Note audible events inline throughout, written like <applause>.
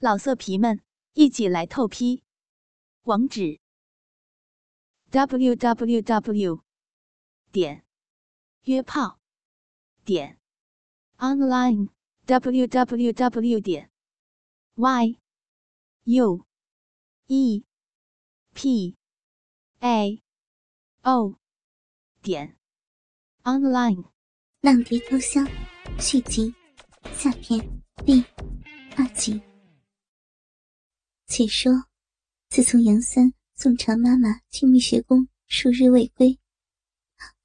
老色皮们，一起来透批！网址：w w w 点约炮点 online w w w 点 y u e p a o 点 online。浪蝶偷香续集下篇第二集。且说，自从杨三送常妈妈去蜜雪宫数日未归，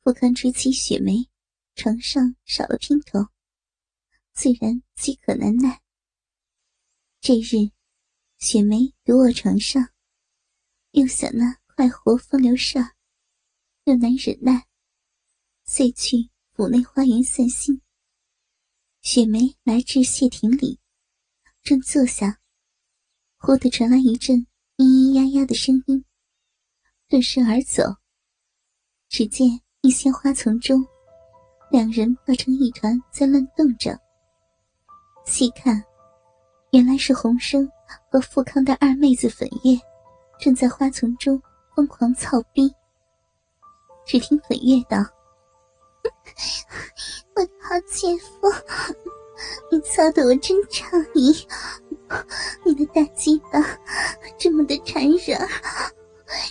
富康之妻雪梅床上少了姘头，自然饥渴难耐。这日，雪梅独卧床上，又想那快活风流事，又难忍耐，遂去府内花园散心。雪梅来至谢亭里，正坐下。忽地传来一阵咿咿呀呀的声音，顿时而走。只见一些花丛中，两人抱成一团在乱动着。细看，原来是洪生和富康的二妹子粉月，正在花丛中疯狂操逼。只听粉月道：“我的好姐夫，你操的我真畅意。” <laughs> 你的大鸡巴这么的缠人，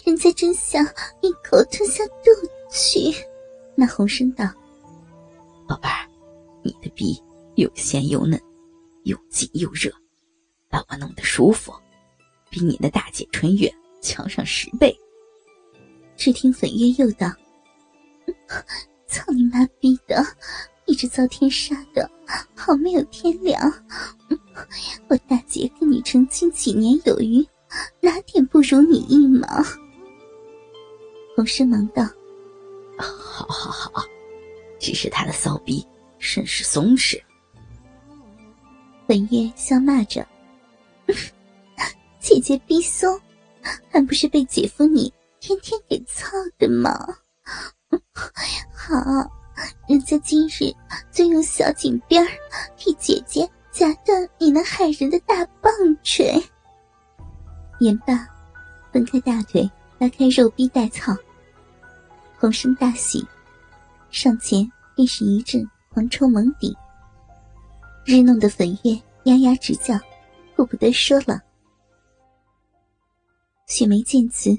人家真想一口吞下肚去。那红声道：“宝贝儿，你的逼又鲜又嫩，又紧又热，把我弄得舒服，比你的大姐春月强上十倍。”只听粉月又道：“操你妈逼的！”你这遭天杀的，好没有天良！我大姐跟你成亲几年有余，哪点不如你一毛？洪生忙道：“好好好，只是他的骚逼甚是松弛。”本月笑骂着：“姐姐逼松，还不是被姐夫你天天给操的吗？”好。人家今日就用小锦鞭儿替姐姐夹断你那害人的大棒槌。言罢，分开大腿，拉开肉逼带草。洪生大喜，上前便是一阵狂抽猛顶，日弄得粉月呀呀直叫，顾不得说了。雪梅见此，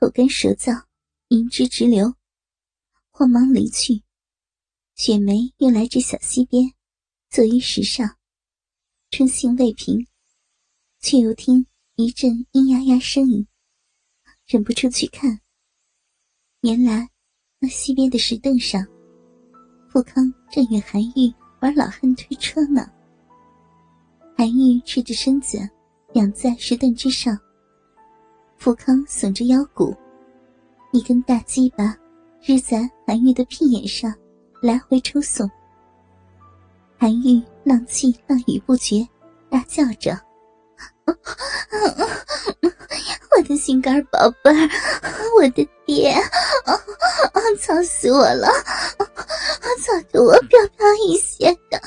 口干舌燥，银汁直流，慌忙离去。雪梅又来至小溪边，坐于石上，春兴未平，却又听一阵咿呀呀声音，忍不住去看。原来那西边的石凳上，富康正与韩愈玩老汉推车呢。韩愈赤着身子仰在石凳之上，富康耸着腰骨，一根大鸡巴日在韩愈的屁眼上。来回抽送，韩愈浪气浪语不绝，大叫着：“我的心肝宝贝儿，我的爹，操死我了！操得我飘飘欲仙的，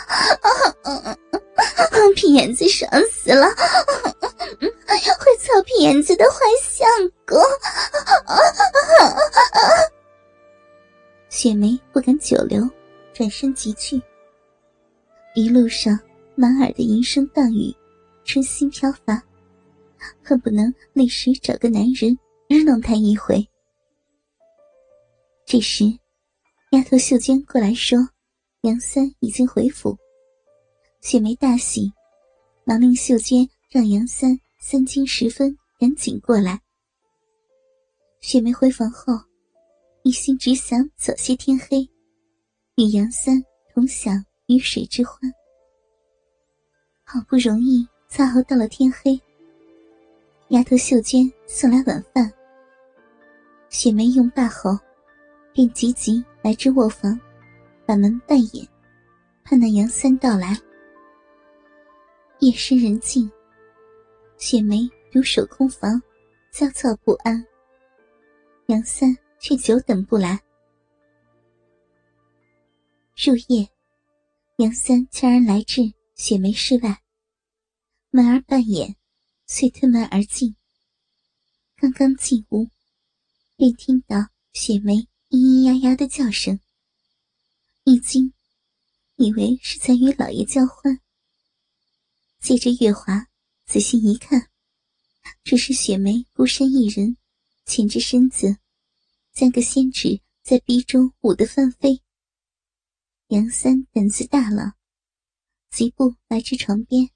屁眼子爽死了，会操屁眼子的坏相公。”雪梅不敢久留，转身即去。一路上满耳的淫声荡语，春心飘发，恨不能立时找个男人日弄他一回。这时，丫头秀娟过来说，杨三已经回府。雪梅大喜，忙令秀娟让杨三三更时分赶紧过来。雪梅回房后。一心只想早些天黑，与杨三同享鱼水之欢。好不容易才熬到了天黑，丫头秀娟送来晚饭。雪梅用罢后，便急急来至卧房，把门半掩，盼那杨三到来。夜深人静，雪梅独守空房，焦躁不安。杨三。却久等不来。入夜，杨三悄然来至雪梅室外，门儿半掩，遂推门而进。刚刚进屋，便听到雪梅咿咿呀呀的叫声。一惊，以为是在与老爷交欢。借着月华仔细一看，只是雪梅孤身一人，蜷着身子，将个仙指在鼻中舞得翻飞。杨三胆子大了，疾步来至床边，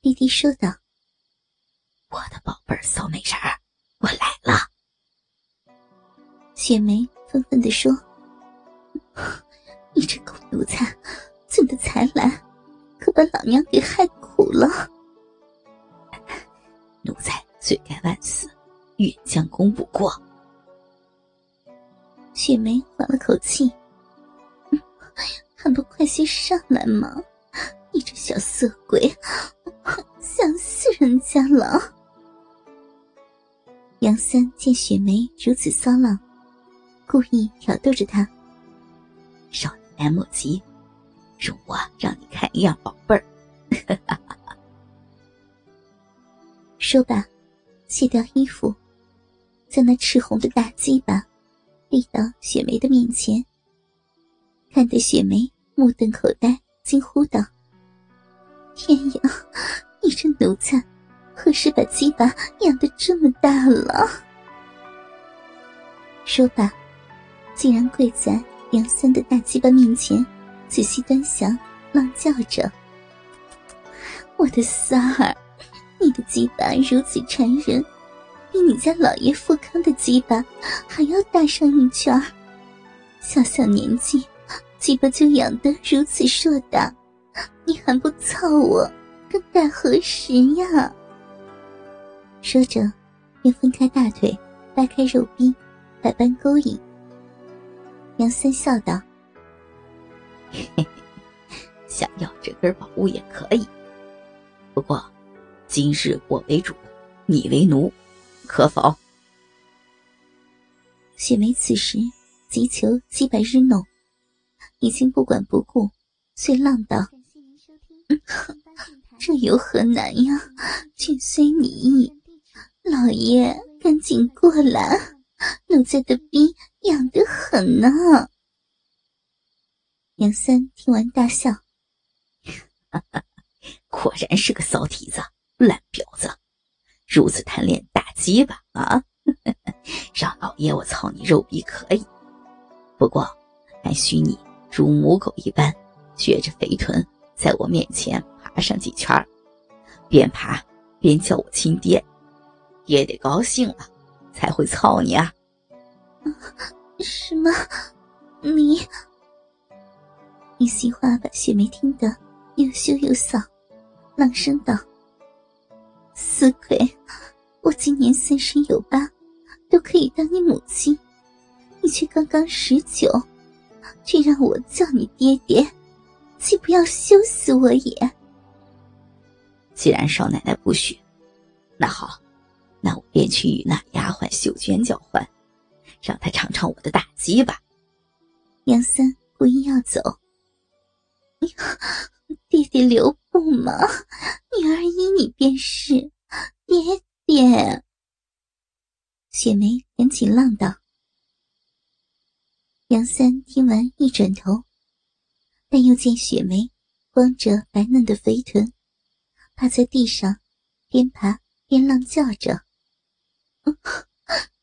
低低说道：“我的宝贝儿小美人儿。”我来了，雪梅愤愤地说：“你这狗奴才，怎么才来？可把老娘给害苦了！奴才罪该万死，愿将功补过。”雪梅缓了口气：“还不快些上来吗？这小色鬼，<laughs> 想死人家了！”杨三见雪梅如此骚浪，故意挑逗着她：“少年来莫急，容我让你看一样宝贝儿。<laughs> ”说罢，卸掉衣服，将那赤红的大鸡巴递到雪梅的面前，看得雪梅目瞪口呆，惊呼道：“天呀，你这奴才！”何时把鸡巴养得这么大了？说罢，竟然跪在杨三的大鸡巴面前，仔细端详，浪叫着：“我的三儿，你的鸡巴如此缠人，比你家老爷富康的鸡巴还要大上一圈小小年纪，鸡巴就养得如此硕大，你还不操我，更待何时呀？”说着，便分开大腿，掰开肉壁，百般勾引。杨三笑道：“嘿嘿，想要这根宝物也可以，不过今日我为主，你为奴，可否？”雪梅此时急求击败日弄，已经不管不顾，遂浪道：“ <laughs> 这有何难呀？尽随你意。”老爷，赶紧过来！奴才的逼痒得很呢。杨三听完大笑：“ <laughs> 果然是个骚蹄子，烂婊子，如此贪恋大鸡巴啊！<laughs> 让老爷我操你肉逼可以，不过还需你如母狗一般，撅着肥臀在我面前爬上几圈边爬边叫我亲爹。”爹得高兴了，才会操你啊！<laughs> 什么？你？一席话把雪梅听得又羞又臊，冷声道：“死鬼！我今年三十有八，都可以当你母亲，你却刚刚十九，却让我叫你爹爹，岂不要羞死我也？”既然少奶奶不许，那好。那我便去与那丫鬟秀娟交换，让她尝尝我的大鸡吧。杨三故意要走，爹爹留步嘛，女儿依你便是。爹爹，雪梅赶紧浪道。杨三听完一转头，但又见雪梅光着白嫩的肥臀，趴在地上，边爬边浪叫着。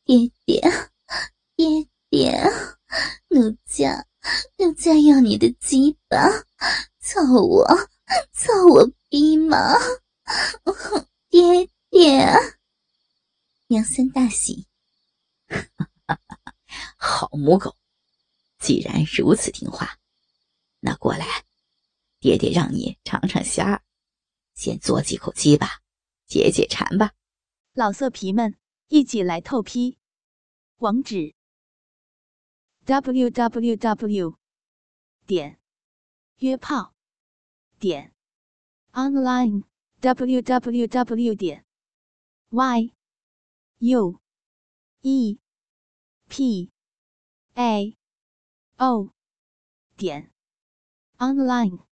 爹 <laughs> 爹，爹爹，奴家，奴家要你的鸡巴，操我，操我逼吗？爹爹，杨三大喜，好母狗，既然如此听话，爹爹让你尝尝鲜，先嘬几口鸡吧，解解馋吧，老色皮们。一起来透批，网址：w w w 点约炮点 online w w w 点 y u e p a o 点 online。